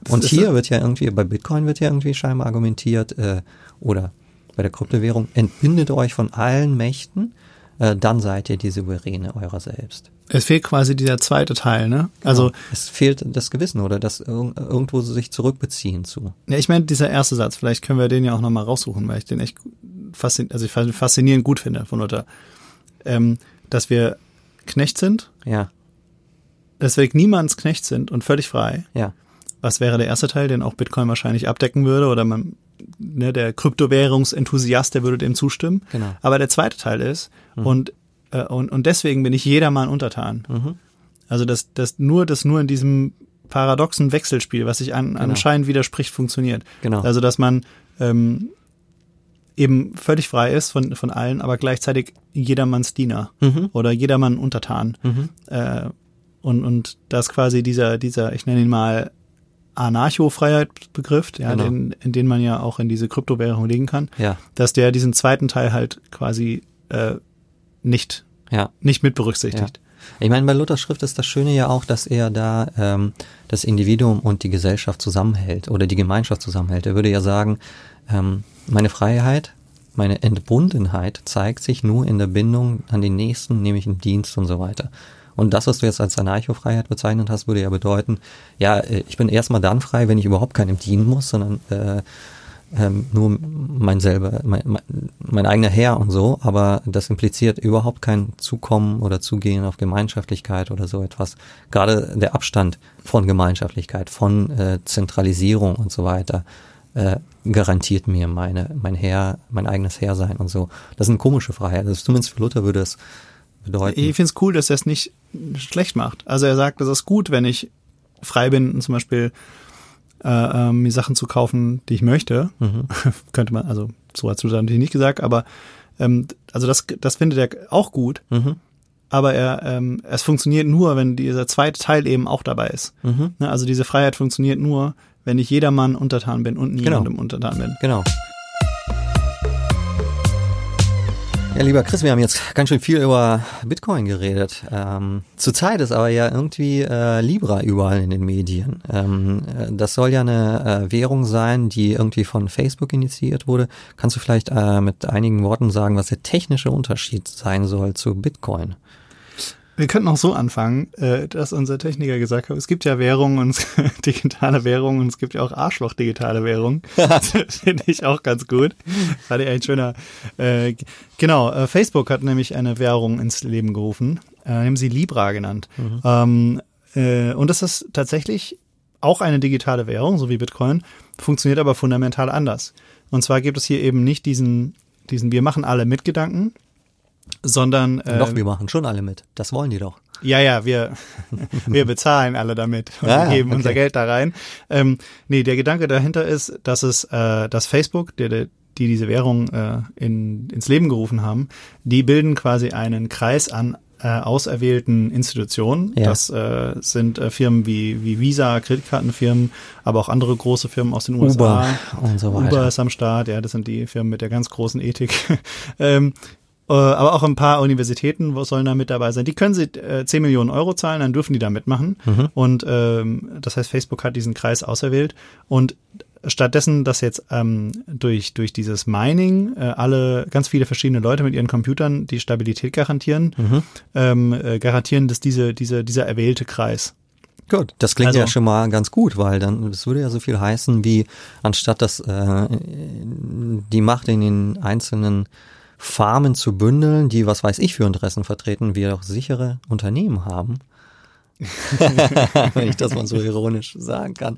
Und hier wird ja irgendwie, bei Bitcoin wird ja irgendwie scheinbar argumentiert, äh, oder bei der Kryptowährung, entbindet euch von allen Mächten, äh, dann seid ihr die Souveräne eurer selbst. Es fehlt quasi dieser zweite Teil, ne? Also, Es fehlt das Gewissen oder das irg- irgendwo sich zurückbeziehen zu. ja, ich meine, dieser erste Satz, vielleicht können wir den ja auch nochmal raussuchen, weil ich den echt faszinierend, also ich faszinierend gut finde von Luther. Ähm, dass wir Knecht sind, Ja, dass wir niemands Knecht sind und völlig frei. ja, Was wäre der erste Teil, den auch Bitcoin wahrscheinlich abdecken würde oder man, ne, der Kryptowährungsenthusiast, der würde dem zustimmen. Genau. Aber der zweite Teil ist, und, äh, und, und deswegen bin ich jedermann untertan. Mhm. Also das, das nur, das nur in diesem paradoxen Wechselspiel, was sich an, anscheinend widerspricht, funktioniert. Genau. Also dass man ähm, eben völlig frei ist von, von allen, aber gleichzeitig jedermanns Diener Mhm. oder jedermann untertan. Mhm. Äh, und, und das quasi dieser, dieser, ich nenne ihn mal Anarcho-Freiheitsbegriff, ja, Genau. den, in den man ja auch in diese Kryptowährung legen kann, ja, dass der diesen zweiten Teil halt quasi äh, nicht, ja. nicht mit berücksichtigt. Ich meine, bei Luthers Schrift ist das Schöne ja auch, dass er da ähm, das Individuum und die Gesellschaft zusammenhält oder die Gemeinschaft zusammenhält. Er würde ja sagen, ähm, meine Freiheit, meine Entbundenheit zeigt sich nur in der Bindung an den Nächsten, nämlich im Dienst und so weiter. Und das, was du jetzt als Anarcho-Freiheit bezeichnet hast, würde ja bedeuten, ja, äh, ich bin erstmal dann frei, wenn ich überhaupt keinem dienen muss, sondern äh, ähm, nur mein selber, mein, mein, mein eigener Herr und so, aber das impliziert überhaupt kein Zukommen oder Zugehen auf Gemeinschaftlichkeit oder so etwas. Gerade der Abstand von Gemeinschaftlichkeit, von äh, Zentralisierung und so weiter, äh, garantiert mir meine, mein Herr, mein eigenes Herr sein und so. Das eine komische Freiheit. Also zumindest für Luther würde es bedeuten. Ich finde es cool, dass er es nicht schlecht macht. Also er sagt, es ist gut, wenn ich frei bin, zum Beispiel äh, äh, mir Sachen zu kaufen, die ich möchte. Mhm. Könnte man, also so hat Luther natürlich nicht gesagt, aber ähm, also das, das findet er auch gut. Mhm. Aber er, ähm, es funktioniert nur, wenn dieser zweite Teil eben auch dabei ist. Mhm. Ne? Also diese Freiheit funktioniert nur, wenn ich jedermann untertan bin und Genau. niemandem untertan bin. Genau. Ja, lieber Chris, wir haben jetzt ganz schön viel über Bitcoin geredet. Ähm, zurzeit ist aber ja irgendwie äh, Libra überall in den Medien. Ähm, äh, das soll ja eine äh, Währung sein, die irgendwie von Facebook initiiert wurde. Kannst du vielleicht äh, mit einigen Worten sagen, was der technische Unterschied sein soll zu Bitcoin? Wir könnten auch so anfangen, äh, dass unser Techniker gesagt hat, es gibt ja Währungen und digitale Währungen und es gibt ja auch Arschloch-digitale Währungen. Finde ich auch ganz gut. Fand ich ein schöner. Äh, genau, äh, Facebook hat nämlich eine Währung ins Leben gerufen, äh, haben sie Libra genannt. Mhm. Ähm, äh, und das ist tatsächlich auch eine digitale Währung, so wie Bitcoin, funktioniert aber fundamental anders. Und zwar gibt es hier eben nicht diesen, diesen Wir machen alle Mitgedanken, sondern äh, doch wir machen schon alle mit. Das wollen die doch. Ja, ja, wir wir bezahlen alle damit und ja, geben okay. unser Geld da rein. Ähm, nee, der Gedanke dahinter ist, dass es äh, dass Facebook, der, der die diese Währung äh, in, ins Leben gerufen haben, die bilden quasi einen Kreis an äh, auserwählten Institutionen. Ja. Das äh, sind äh, Firmen wie, wie Visa, Kreditkartenfirmen, aber auch andere große Firmen aus den USA. Uber und so weiter. Uber ist am Start, ja, das sind die Firmen mit der ganz großen Ethik. ähm, äh, aber auch ein paar Universitäten wo sollen da mit dabei sein. Die können sie äh, 10 Millionen Euro zahlen, dann dürfen die da mitmachen. Mhm. Und ähm, das heißt, Facebook hat diesen Kreis auserwählt. Und stattdessen, dass jetzt ähm, durch, durch dieses Mining äh, alle ganz viele verschiedene Leute mit ihren Computern die Stabilität garantieren, mhm. ähm, äh, garantieren, dass diese, diese, dieser erwählte Kreis Gut, das klingt also, ja schon mal ganz gut, weil dann das würde ja so viel heißen, wie anstatt dass äh, die Macht in den einzelnen Farmen zu bündeln, die was weiß ich für Interessen vertreten, wir doch sichere Unternehmen haben, wenn ich das mal so ironisch sagen kann,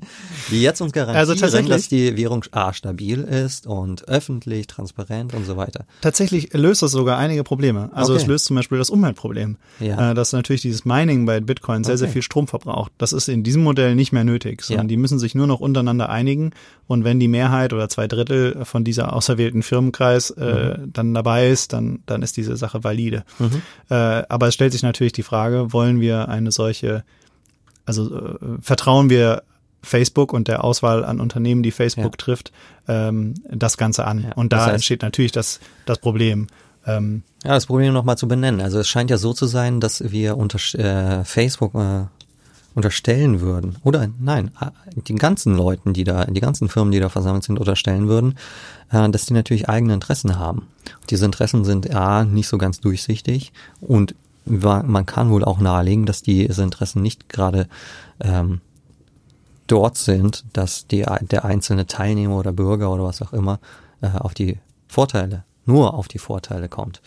die jetzt uns garantieren, also dass die Währung A stabil ist und öffentlich, transparent und so weiter. Tatsächlich löst das sogar einige Probleme. Also okay. es löst zum Beispiel das Umweltproblem, ja. Äh, dass natürlich dieses Mining bei Bitcoin sehr, okay. sehr viel Strom verbraucht. Das ist in diesem Modell nicht mehr nötig, sondern ja. die müssen sich nur noch untereinander einigen und wenn die Mehrheit oder zwei Drittel von dieser auserwählten Firmenkreis äh, mhm. dann dabei ist, dann, dann ist diese Sache valide. Mhm. Äh, aber es stellt sich natürlich die Frage, wollen wir eine solche also äh, vertrauen wir Facebook und der Auswahl an Unternehmen, die Facebook ja. trifft, ähm, das Ganze an. Ja, und da heißt, entsteht natürlich das, das Problem. Ähm, ja, das Problem nochmal zu benennen. Also es scheint ja so zu sein, dass wir unter äh, Facebook äh, unterstellen würden, oder nein, die ganzen Leuten, die da, die ganzen Firmen, die da versammelt sind, unterstellen würden, äh, dass die natürlich eigene Interessen haben. Diese Interessen sind A, nicht so ganz durchsichtig und man kann wohl auch nahelegen, dass diese Interessen nicht gerade ähm, dort sind, dass die, der einzelne Teilnehmer oder Bürger oder was auch immer äh, auf die Vorteile, nur auf die Vorteile kommt.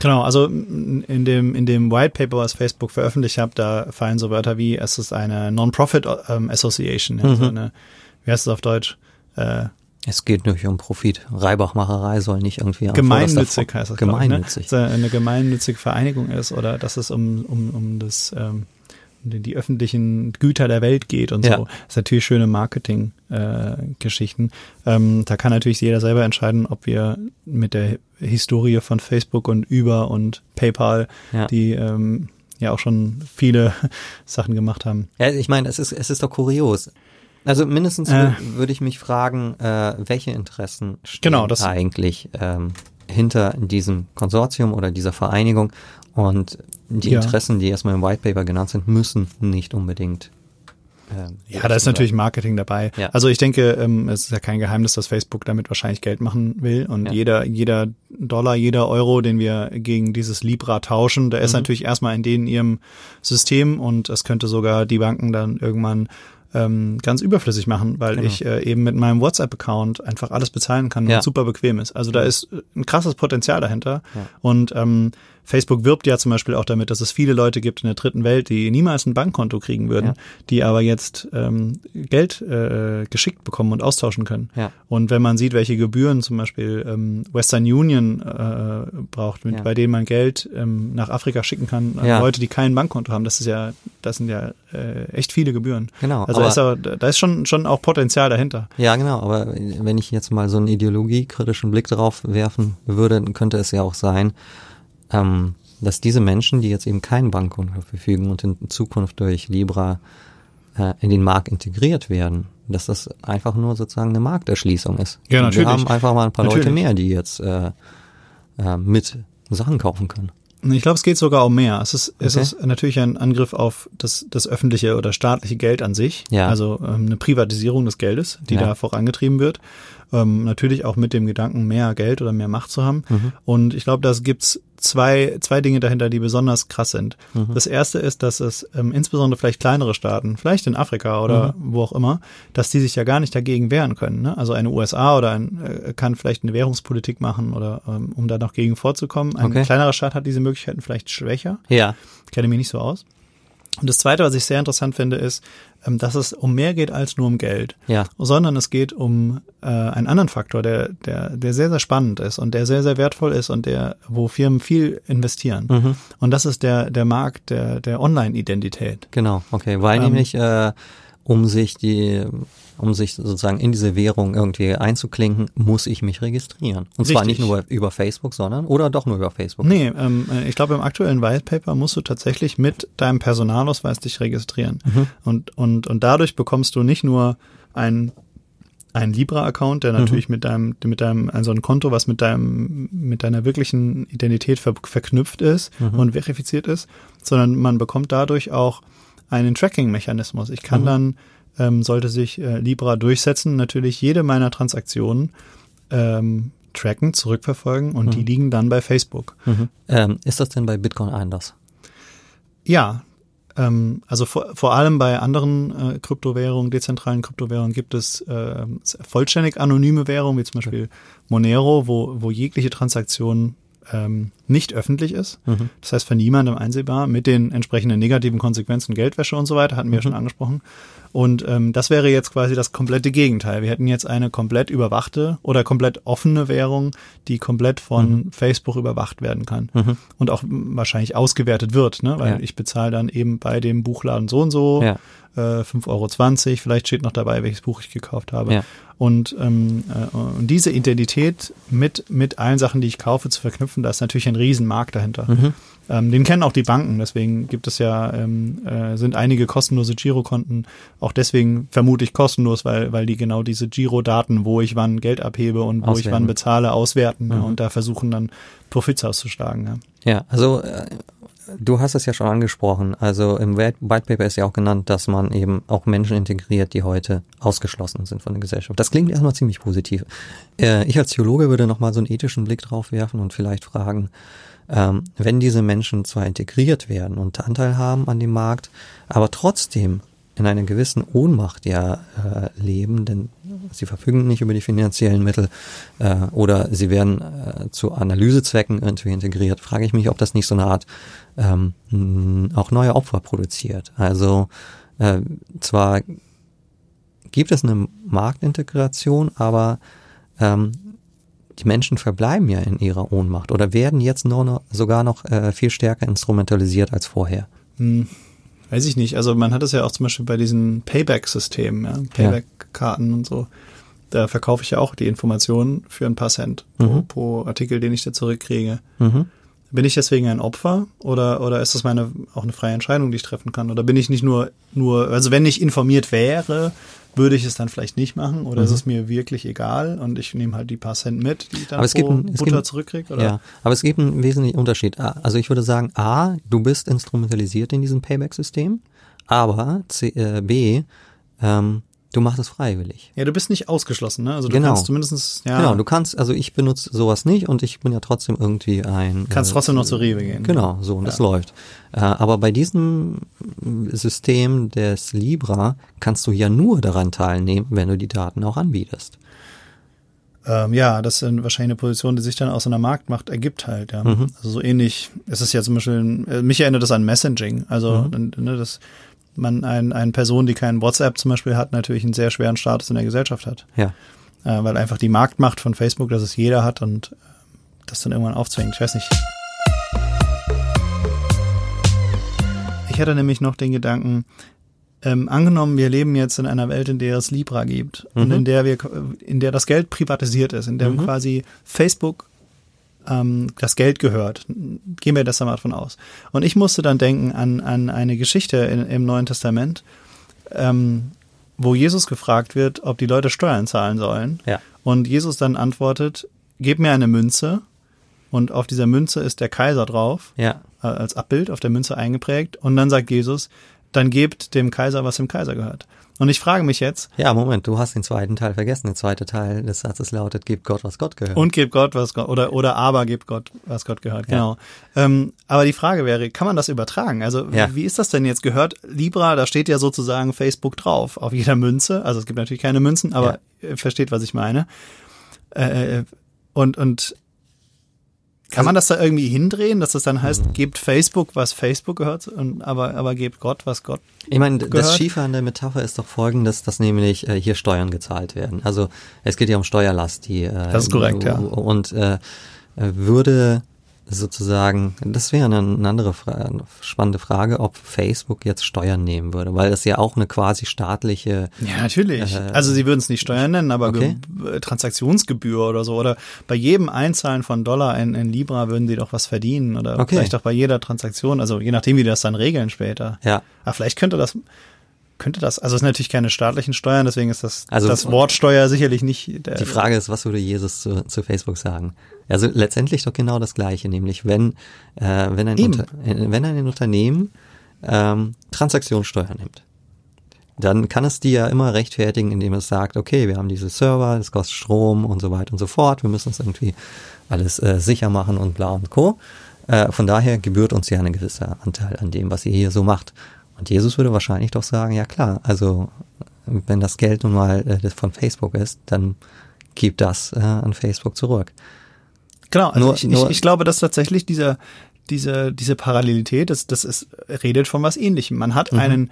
Genau, also in dem, in dem White Paper, was Facebook veröffentlicht hat, da fallen so Wörter wie, es ist eine Non-Profit ähm, Association, ja, mhm. so eine, wie heißt es auf Deutsch? Äh, es geht nicht um Profit. Reibachmacherei soll nicht irgendwie gemeinnützig heißt das. Gemeinnützig. Ich, ne? Dass eine gemeinnützige Vereinigung ist oder dass es um, um, um das ähm, um die öffentlichen Güter der Welt geht und ja. so. Das ist natürlich schöne Marketing-Geschichten. Äh, ähm, da kann natürlich jeder selber entscheiden, ob wir mit der Historie von Facebook und Uber und PayPal, ja. die ähm, ja auch schon viele Sachen gemacht haben. Ja, ich meine, es ist, es ist doch kurios. Also mindestens äh, würde ich mich fragen, äh, welche Interessen stehen genau, das eigentlich ähm, hinter diesem Konsortium oder dieser Vereinigung und die ja. Interessen, die erstmal im White Paper genannt sind, müssen nicht unbedingt ähm, ja, da ist natürlich Marketing dabei. Ja. Also ich denke, ähm, es ist ja kein Geheimnis, dass Facebook damit wahrscheinlich Geld machen will. Und ja. jeder, jeder Dollar, jeder Euro, den wir gegen dieses Libra tauschen, der ist mhm. natürlich erstmal in denen ihrem System und es könnte sogar die Banken dann irgendwann ähm, ganz überflüssig machen, weil genau. ich äh, eben mit meinem WhatsApp-Account einfach alles bezahlen kann ja. und super bequem ist. Also da ist ein krasses Potenzial dahinter. Ja. Und ähm, Facebook wirbt ja zum Beispiel auch damit, dass es viele Leute gibt in der dritten Welt, die niemals ein Bankkonto kriegen würden, ja. die aber jetzt ähm, Geld äh, geschickt bekommen und austauschen können. Ja. Und wenn man sieht, welche Gebühren zum Beispiel ähm, Western Union äh, braucht, mit, ja. bei denen man Geld ähm, nach Afrika schicken kann, an Leute, die kein Bankkonto haben, das ist ja, das sind ja äh, echt viele Gebühren. Genau. Also ist auch, da ist schon schon auch Potenzial dahinter. Ja, genau. Aber wenn ich jetzt mal so einen ideologiekritischen Blick darauf werfen würde, dann könnte es ja auch sein, ähm, dass diese Menschen, die jetzt eben kein Bankkonto verfügen und in Zukunft durch Libra äh, in den Markt integriert werden, dass das einfach nur sozusagen eine Markterschließung ist. Ja, natürlich. Wir haben einfach mal ein paar natürlich. Leute mehr, die jetzt äh, äh, mit Sachen kaufen können. Ich glaube, es geht sogar um mehr. Es ist, okay. es ist natürlich ein Angriff auf das, das öffentliche oder staatliche Geld an sich. Ja. Also ähm, eine Privatisierung des Geldes, die ja. da vorangetrieben wird. Ähm, natürlich auch mit dem Gedanken, mehr Geld oder mehr Macht zu haben. Und ich glaube, das gibt's zwei, zwei Dinge dahinter, die besonders krass sind. Das erste ist, dass es ähm, insbesondere vielleicht kleinere Staaten, vielleicht in Afrika oder wo auch immer, dass die sich ja gar nicht dagegen wehren können. Ne? Also eine USA oder ein, äh, kann vielleicht eine Währungspolitik machen oder ähm, um da noch gegen vorzukommen. Ein Okay. kleinerer Staat hat diese Möglichkeiten vielleicht schwächer. Ja. Kenne mich nicht so aus. Und das Zweite, was ich sehr interessant finde, ist, dass es um mehr geht als nur um Geld, Ja. sondern es geht um äh, einen anderen Faktor, der, der, der sehr, sehr spannend ist und der sehr, sehr wertvoll ist und der, wo Firmen viel investieren. Mhm. Und das ist der, der Markt der, der Online-Identität. Genau, okay. Weil Ähm, nämlich, äh, um sich die, um sich sozusagen in diese Währung irgendwie einzuklinken, muss ich mich registrieren. Und zwar Richtig. nicht nur über Facebook, sondern oder doch nur über Facebook. Nee, ähm, äh, ich glaube, im aktuellen White Paper musst du tatsächlich mit deinem Personalausweis dich registrieren. Und, und, und dadurch bekommst du nicht nur ein, ein Libra-Account, der natürlich mit deinem, mit deinem, also ein Konto, was mit deinem, mit deiner wirklichen Identität ver verknüpft ist und verifiziert ist, sondern man bekommt dadurch auch einen Tracking-Mechanismus. Ich kann dann, ähm, sollte sich äh, Libra durchsetzen, natürlich jede meiner Transaktionen ähm, tracken, zurückverfolgen und die liegen dann bei Facebook. Mhm. Ähm, ist das denn bei Bitcoin anders? Ja, ähm, also vor, vor allem bei anderen äh, Kryptowährungen, dezentralen Kryptowährungen gibt es äh, vollständig anonyme Währungen, wie zum Beispiel Monero, wo, wo jegliche Transaktion ähm, nicht öffentlich ist. Das heißt, für niemandem einsehbar, mit den entsprechenden negativen Konsequenzen, Geldwäsche und so weiter, hatten wir ja schon angesprochen. Und ähm, das wäre jetzt quasi das komplette Gegenteil. Wir hätten jetzt eine komplett überwachte oder komplett offene Währung, die komplett von Facebook überwacht werden kann und auch wahrscheinlich ausgewertet wird, ne? weil Ja. ich bezahle dann eben bei dem Buchladen so und so Ja. Äh, 5,20 Euro, vielleicht steht noch dabei, welches Buch ich gekauft habe. Ja. Und, ähm, äh, und diese Identität mit, mit allen Sachen, die ich kaufe, zu verknüpfen, da ist natürlich ein Riesenmarkt dahinter. Mhm. Ähm, den kennen auch die Banken, deswegen gibt es ja, ähm, äh, sind einige kostenlose Girokonten, auch deswegen vermute ich kostenlos, weil, weil die genau diese Girodaten, wo ich wann Geld abhebe und wo ich Auswerten. wann bezahle, auswerten ja, Mhm. und da versuchen dann Profits auszuschlagen. Ja. Ja, also äh, du hast es ja schon angesprochen. Also im White Paper ist ja auch genannt, dass man eben auch Menschen integriert, die heute ausgeschlossen sind von der Gesellschaft. Das klingt erstmal ziemlich positiv. Äh, ich als Theologe würde nochmal so einen ethischen Blick drauf werfen und vielleicht fragen, ähm, wenn diese Menschen zwar integriert werden und Anteil haben an dem Markt, aber trotzdem in einer gewissen Ohnmacht ja äh, leben, denn sie verfügen nicht über die finanziellen Mittel äh, oder sie werden äh, zu Analysezwecken irgendwie integriert, frage ich mich, ob das nicht so eine Art ähm, auch neue Opfer produziert. Also äh, zwar gibt es eine Marktintegration, aber ähm, die Menschen verbleiben ja in ihrer Ohnmacht oder werden jetzt nur noch, sogar noch äh, viel stärker instrumentalisiert als vorher. Hm, weiß ich nicht. Also man hat es ja auch zum Beispiel bei diesen Payback-Systemen, ja, Payback-Karten und so. Da verkaufe ich ja auch die Informationen für ein paar Cent pro, Mhm. pro Artikel, den ich da zurückkriege. Mhm. Bin ich deswegen ein Opfer oder, oder ist das meine auch eine freie Entscheidung, die ich treffen kann? Oder bin ich nicht nur, nur, also wenn ich informiert wäre, würde ich es dann vielleicht nicht machen oder ist es mir wirklich egal und ich nehme halt die paar Cent mit, die ich dann Mhm. Aber es pro gibt ein- es Butter zurückkriege? Oder? Ja, aber es gibt einen wesentlichen Unterschied. A- Also ich würde sagen, A, du bist instrumentalisiert in diesem Payback-System, aber C, äh, B, ähm, du machst es freiwillig. Ja, du bist nicht ausgeschlossen, ne? Also du Genau. kannst zumindestens ja, Genau, du kannst, also ich benutze sowas nicht und ich bin ja trotzdem irgendwie ein... kannst äh, trotzdem noch zur Rewe gehen. Genau, so, und das läuft. Äh, aber bei diesem System des Libra kannst du ja nur daran teilnehmen, wenn du die Daten auch anbietest. Ähm, ja, das ist wahrscheinlich eine Position, die sich dann aus einer Marktmacht ergibt halt, ja. Mhm. Also so ähnlich, es ist ja zum Beispiel, äh, mich erinnert das an Messaging. Also, Mhm. ne, dass man ein, eine Person, die keinen WhatsApp zum Beispiel hat, natürlich einen sehr schweren Status in der Gesellschaft hat. Ja. Äh, weil einfach die Marktmacht von Facebook, dass es jeder hat und äh, das dann irgendwann aufzwingt. Ich weiß nicht. Ich hatte nämlich noch den Gedanken, ähm, angenommen, wir leben jetzt in einer Welt, in der es Libra gibt und Mhm. in der wir, in der das Geld privatisiert ist, in der Mhm. quasi Facebook ähm, das Geld gehört. Gehen wir das mal davon aus. Und ich musste dann denken an, an eine Geschichte in, im Neuen Testament, ähm, wo Jesus gefragt wird, ob die Leute Steuern zahlen sollen. Ja. Und Jesus dann antwortet, gib mir eine Münze. Und auf dieser Münze ist der Kaiser drauf, Ja. äh, als Abbild auf der Münze eingeprägt. Und dann sagt Jesus, dann gebt dem Kaiser, was dem Kaiser gehört. Und ich frage mich jetzt. Ja, Moment, du hast den zweiten Teil vergessen. Der zweite Teil des Satzes lautet, gebt Gott, was Gott gehört. Und gebt Gott, was Gott, oder, oder aber gebt Gott, was Gott gehört, genau. Ja. Ähm, aber die Frage wäre, kann man das übertragen? Also, ja. wie ist das denn jetzt? Gehört Libra, da steht ja sozusagen Facebook drauf, auf jeder Münze. Also, es gibt natürlich keine Münzen, aber ja. versteht, was ich meine. Äh, äh und, und kann also, man das da irgendwie hindrehen, dass das dann heißt, gebt Facebook, was Facebook gehört, und, aber, aber gebt Gott, was Gott Ich meine, das Schiefe an der Metapher ist doch folgendes, dass nämlich äh, hier Steuern gezahlt werden. Also es geht ja um Steuerlast, die äh, Das ist korrekt, ja. Und äh, würde sozusagen, das wäre eine, eine andere Fra spannende Frage, ob Facebook jetzt Steuern nehmen würde, weil das ja auch eine quasi staatliche. Ja, natürlich. Äh, also sie würden es nicht Steuern nennen, aber okay. Transaktionsgebühr oder so. Oder bei jedem Einzahlen von Dollar in, in Libra würden sie doch was verdienen. Oder okay. vielleicht auch bei jeder Transaktion, also je nachdem, wie die das dann regeln später. Ja. Aber vielleicht könnte das könnte das, also es sind natürlich keine staatlichen Steuern, deswegen ist das, also, das Wort Steuer sicherlich nicht. Der, die Frage ist, was würde Jesus zu, zu Facebook sagen? Also letztendlich doch genau das Gleiche, nämlich wenn, äh, wenn, ein, Unter, äh, wenn ein Unternehmen ähm, Transaktionssteuer nimmt, dann kann es die ja immer rechtfertigen, indem es sagt, okay, wir haben diese Server, das kostet Strom und so weiter und so fort, wir müssen es irgendwie alles äh, sicher machen und bla und co. Äh, von daher gebührt uns ja ein gewisser Anteil an dem, was ihr hier so macht. Und Jesus würde wahrscheinlich doch sagen, ja klar, also wenn das Geld nun mal äh, von Facebook ist, dann gib das äh, an Facebook zurück. Genau, also nur, ich, nur, ich, ich glaube, dass tatsächlich dieser, diese, diese Parallelität, das, das ist, redet von was ähnlichem. Man hat mhm.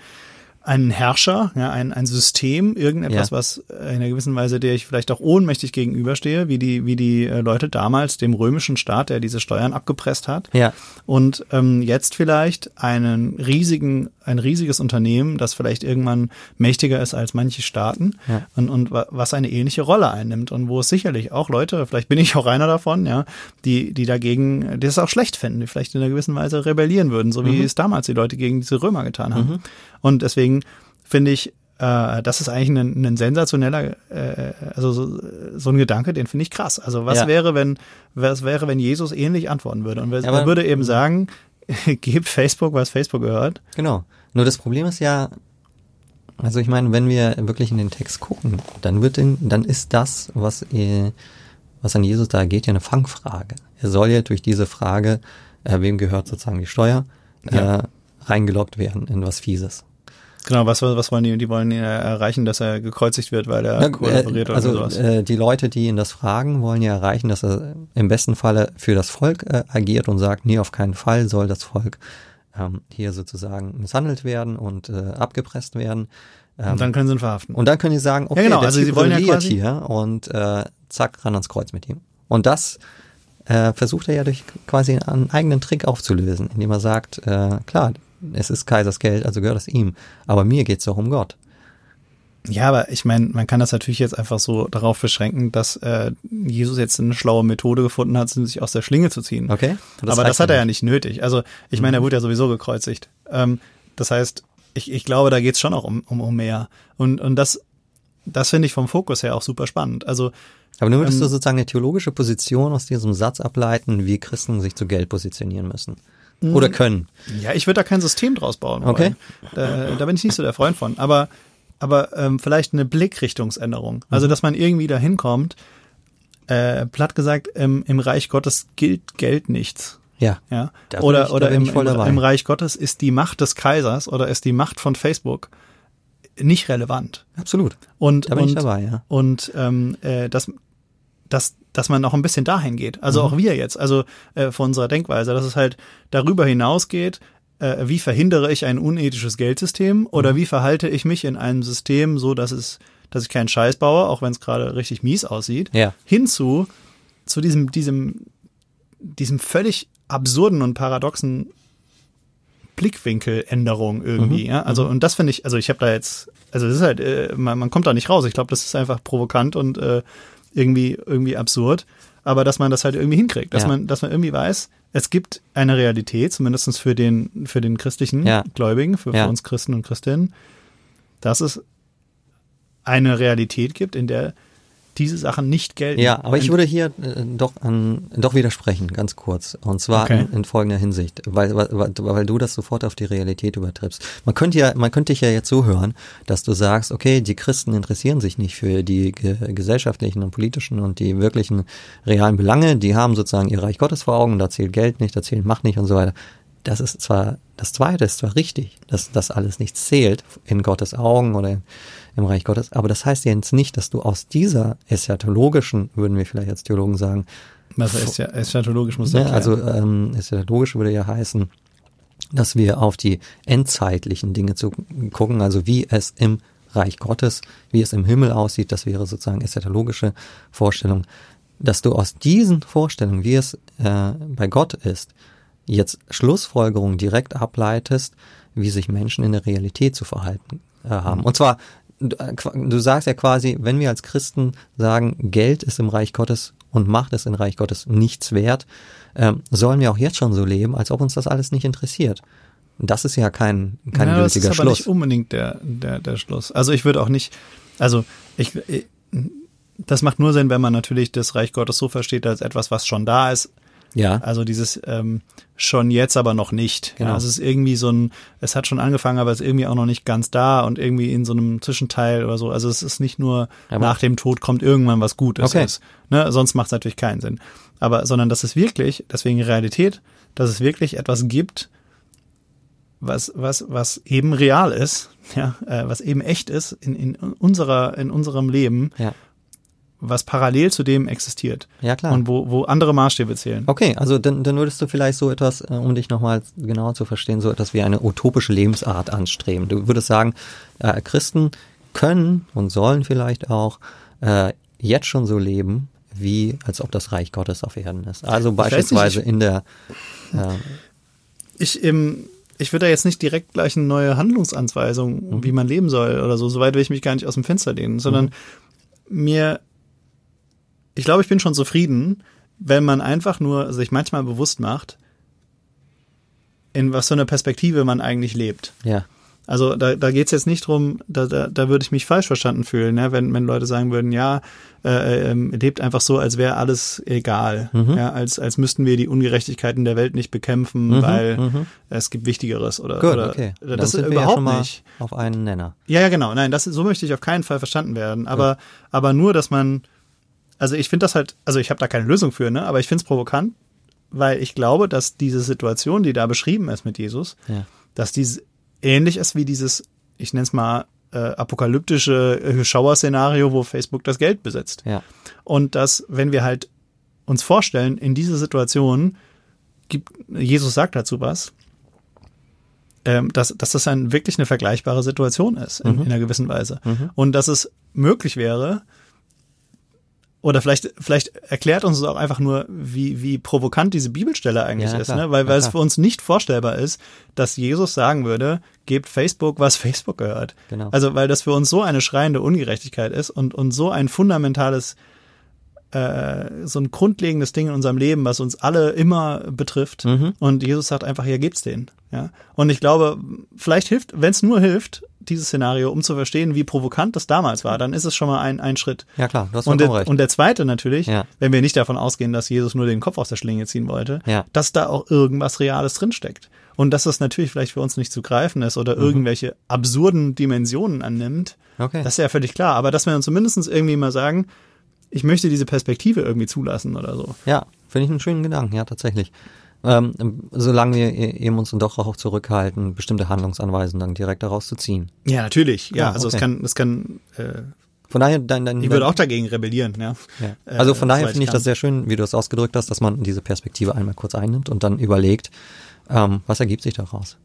Einen, Herrscher, ja, ein, ein System, irgendetwas, ja. was in einer gewissen Weise, der ich vielleicht auch ohnmächtig gegenüberstehe, wie die, wie die äh, Leute damals dem römischen Staat, der diese Steuern abgepresst hat. Ja. Und ähm, jetzt vielleicht einen riesigen, ein riesiges Unternehmen, das vielleicht irgendwann mächtiger ist als manche Staaten ja. und, und was eine ähnliche Rolle einnimmt und wo es sicherlich auch Leute, vielleicht bin ich auch einer davon, ja, die, die dagegen, die es auch schlecht finden, die vielleicht in einer gewissen Weise rebellieren würden, so wie mhm. es damals die Leute gegen diese Römer getan haben. Mhm. Und deswegen finde ich, äh, das ist eigentlich ein, ein sensationeller, äh, also so, so ein Gedanke, den finde ich krass. Also was ja. wäre, wenn, was wäre, wenn Jesus ähnlich antworten würde? Und er würde eben sagen, gebt Facebook, was Facebook gehört. Genau. Nur das Problem ist ja, also ich meine, wenn wir wirklich in den Text gucken, dann wird den, dann ist das, was, äh, was an Jesus da geht, ja eine Fangfrage. Er soll ja durch diese Frage, äh, wem gehört sozusagen die Steuer, ja. äh, reingeloggt werden in was Fieses. Genau, was, was wollen die? Die wollen erreichen, dass er gekreuzigt wird, weil er ja, kooperiert äh, also, oder sowas. Äh, die Leute, die ihn das fragen, wollen ja erreichen, dass er im besten Falle für das Volk äh, agiert und sagt, nee, auf keinen Fall soll das Volk ähm, hier sozusagen misshandelt werden und äh, abgepresst werden. Ähm, und dann können sie ihn verhaften. Und dann können sie sagen, okay, ja, genau, also sie wollen ja quasi hier und äh, zack, ran ans Kreuz mit ihm. Und das äh, versucht er ja durch quasi einen eigenen Trick aufzulösen, indem er sagt, äh, klar, es ist Kaisers Geld, also gehört es ihm. Aber mir geht's doch um Gott. Ja, aber ich meine, man kann das natürlich jetzt einfach so darauf beschränken, dass äh, Jesus jetzt eine schlaue Methode gefunden hat, sich aus der Schlinge zu ziehen. Okay. Das aber das hat er ja nicht nötig. Also ich meine, er mhm. wurde ja sowieso gekreuzigt. Ähm, das heißt, ich, ich glaube, da geht's schon auch um, um, um mehr. Und, und das, das finde ich vom Fokus her auch super spannend. Also aber nun würdest ähm, du sozusagen eine theologische Position aus diesem Satz ableiten, wie Christen sich zu Geld positionieren müssen. Mhm. Oder können. Ja, ich würde da kein System draus bauen. Wollen. Okay. Da, da bin ich nicht so der Freund von. Aber, aber ähm, vielleicht eine Blickrichtungsänderung. Also, mhm. dass man irgendwie dahin kommt, äh, platt gesagt, im, im Reich Gottes gilt Geld nichts. Ja. ja? Oder, ich, oder im, im, im, Reich Gottes ist die Macht des Kaisers oder ist die Macht von Facebook nicht relevant. Absolut. Und, da bin und, ich dabei, ja. Und ähm, äh, das, dass, dass man noch ein bisschen dahin geht. Also mhm. auch wir jetzt, also äh, von unserer Denkweise, dass es halt darüber hinausgeht, äh, wie verhindere ich ein unethisches Geldsystem oder mhm. wie verhalte ich mich in einem System so, dass es, dass ich keinen Scheiß baue, auch wenn es gerade richtig mies aussieht, ja. hinzu zu diesem, diesem, diesem völlig absurden und paradoxen Blickwinkeländerung irgendwie. Mhm. Ja? Also mhm. und das finde ich, also ich habe da jetzt, also das ist halt, äh, man, man kommt da nicht raus. Ich glaube, das ist einfach provokant und äh, irgendwie, irgendwie absurd. Aber dass man das halt irgendwie hinkriegt, dass ja. man, dass man irgendwie weiß, es gibt eine Realität, zumindest für den, für den christlichen ja. Gläubigen, für, für uns Christen und Christinnen, dass es eine Realität gibt, in der diese Sachen nicht gelten. Ja, aber ich würde hier äh, doch an, doch widersprechen, ganz kurz. Und zwar Okay. in, in folgender Hinsicht, weil, weil, weil, du das sofort auf die Realität übertriffst. Man könnte ja, man könnte dich ja jetzt so hören, dass du sagst, okay, die Christen interessieren sich nicht für die ge gesellschaftlichen und politischen und die wirklichen realen Belange. Die haben sozusagen ihr Reich Gottes vor Augen, da zählt Geld nicht, da zählt Macht nicht und so weiter. Das ist zwar, das zweite ist zwar richtig, dass das alles nichts zählt in Gottes Augen oder im Reich Gottes, aber das heißt jetzt nicht, dass du aus dieser eschatologischen, würden wir vielleicht als Theologen sagen, ja eschatologisch muss ne, erklären. also ähm, eschatologisch würde ja heißen, dass wir auf die endzeitlichen Dinge zu gucken, also wie es im Reich Gottes, wie es im Himmel aussieht, das wäre sozusagen eschatologische Vorstellung, dass du aus diesen Vorstellungen, wie es äh, bei Gott ist, jetzt Schlussfolgerungen direkt ableitest, wie sich Menschen in der Realität zu verhalten äh, haben. Und zwar, du, äh, du sagst ja quasi, wenn wir als Christen sagen, Geld ist im Reich Gottes und Macht ist im Reich Gottes nichts wert, ähm, sollen wir auch jetzt schon so leben, als ob uns das alles nicht interessiert. Das ist ja kein, kein ja, das ist gültiger aber Schluss. nicht unbedingt der, der, der Schluss. Also ich würde auch nicht, also ich, das macht nur Sinn, wenn man natürlich das Reich Gottes so versteht als etwas, was schon da ist. Ja, Also dieses ähm, schon jetzt, aber noch nicht. Genau. Ja, es ist irgendwie so ein, es hat schon angefangen, aber es ist irgendwie auch noch nicht ganz da und irgendwie in so einem Zwischenteil oder so. Also es ist nicht nur Aber- nach dem Tod kommt irgendwann was Gutes. Okay. Ist, ne? Sonst macht es natürlich keinen Sinn. Aber sondern dass es wirklich, deswegen Realität, dass es wirklich etwas gibt, was, was, was eben real ist, ja, äh, was eben echt ist in, in unserer, in unserem Leben, ja, was parallel zu dem existiert. ja klar. Und wo, wo andere Maßstäbe zählen. Okay, also dann, dann würdest du vielleicht so etwas, äh, um dich nochmal genauer zu verstehen, so etwas wie eine utopische Lebensart anstreben. Du würdest sagen, äh, Christen können und sollen vielleicht auch äh, jetzt schon so leben, wie als ob das Reich Gottes auf Erden ist. Also weiß nicht, beispielsweise ich- in der äh, Ich, ähm, ich würde da jetzt nicht direkt gleich eine neue Handlungsanweisung, wie man leben soll oder so. Soweit will ich mich gar nicht aus dem Fenster lehnen, sondern mir, ich glaube, ich bin schon zufrieden, wenn man einfach nur sich manchmal bewusst macht, in was für einer Perspektive man eigentlich lebt. ja, Also da, da geht's jetzt nicht drum, da, da, da würde ich mich falsch verstanden fühlen, ne? wenn, wenn Leute sagen würden, ja, äh, ähm, lebt einfach so, als wäre alles egal, Mhm. ja, als, als müssten wir die Ungerechtigkeiten der Welt nicht bekämpfen, weil es gibt Wichtigeres oder, Mhm, gut, oder okay. Dann das sind ist wir ja überhaupt schon mal nicht. auf einen Nenner. Ja, ja, genau. Nein, das so möchte ich auf keinen Fall verstanden werden. Aber, aber nur, dass man, also ich finde das halt, also ich habe da keine Lösung für, ne? Aber ich finde es provokant, weil ich glaube, dass diese Situation, die da beschrieben ist mit Jesus, Ja. dass dies ähnlich ist wie dieses, ich nenne es mal, äh, apokalyptische äh, Schauerszenario, wo Facebook das Geld besitzt. Ja, Und dass, wenn wir halt uns vorstellen, in dieser Situation gibt, Jesus sagt dazu was, ähm, dass, dass das ein, wirklich eine vergleichbare Situation ist, in, in einer gewissen Weise. Und dass es möglich wäre, oder vielleicht, vielleicht erklärt uns es auch einfach nur, wie, wie provokant diese Bibelstelle eigentlich Ja, ist, klar. ne? weil, Ja, weil es für uns nicht vorstellbar ist, dass Jesus sagen würde, gebt Facebook, was Facebook gehört. Genau. Also, weil das für uns so eine schreiende Ungerechtigkeit ist und, und so ein fundamentales, äh, so ein grundlegendes Ding in unserem Leben, was uns alle immer betrifft. Mhm. Und Jesus sagt einfach, hier gebt's denen. Ja. Und ich glaube, vielleicht hilft, wenn es nur hilft, dieses Szenario, um zu verstehen, wie provokant das damals war, dann ist es schon mal ein, ein Schritt. ja klar, du hast Und der, recht. und der zweite natürlich, Ja. wenn wir nicht davon ausgehen, dass Jesus nur den Kopf aus der Schlinge ziehen wollte, Ja. dass da auch irgendwas Reales drinsteckt. Und dass das natürlich vielleicht für uns nicht zu greifen ist oder irgendwelche absurden Dimensionen annimmt, Mhm. Okay. das ist ja völlig klar. Aber dass wir uns zumindest irgendwie mal sagen, ich möchte diese Perspektive irgendwie zulassen oder so. Ja, finde ich einen schönen Gedanken, ja, tatsächlich. Ähm, solange wir e- eben uns dann doch auch zurückhalten, bestimmte Handlungsanweisungen dann direkt daraus zu ziehen. Ja, natürlich. Ja, Ah, also es okay. kann, es kann, äh, Von daher, dein, dein, ich würde auch dagegen rebellieren, ja. ja. äh, Also von daher soweit finde ich kann. das sehr schön, wie du es ausgedrückt hast, dass man diese Perspektive einmal kurz einnimmt und dann überlegt, ähm, was ergibt sich daraus.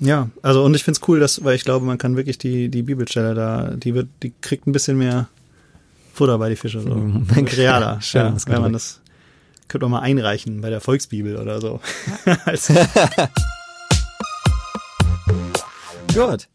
Ja, also und ich find's cool, dass, weil ich glaube, man kann wirklich die, die Bibelstelle da, die wird, die kriegt ein bisschen mehr Futter bei die Fische, so. Realer, Schön ja, wenn man das, könnte man mal einreichen bei der Volksbibel oder so. Als, Gut.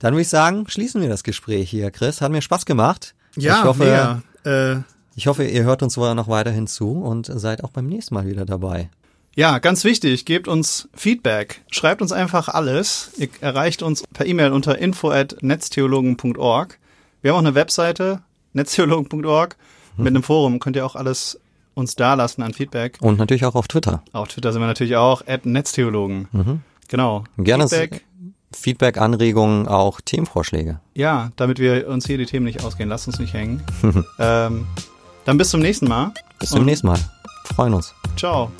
Dann würde ich sagen, schließen wir das Gespräch hier, Chris. Hat mir Spaß gemacht. ja, ich hoffe, mega. Äh, ich hoffe, ihr hört uns noch weiterhin zu und seid auch beim nächsten Mal wieder dabei. Ja, ganz wichtig, gebt uns Feedback. Schreibt uns einfach alles. Ihr erreicht uns per E-Mail unter info@netztheologen.org. Wir haben auch eine Webseite netztheologen.org mit einem Forum. Könnt ihr auch alles uns da lassen an Feedback. Und natürlich auch auf Twitter. Auf Twitter sind wir natürlich auch at Netztheologen. Mhm. Genau. Gerne Feedback. Feedback, Anregungen, auch Themenvorschläge. Ja, damit wir uns hier die Themen nicht ausgehen. Lasst uns nicht hängen. ähm, dann bis zum nächsten Mal. Bis zum nächsten Mal. Freuen uns. Ciao.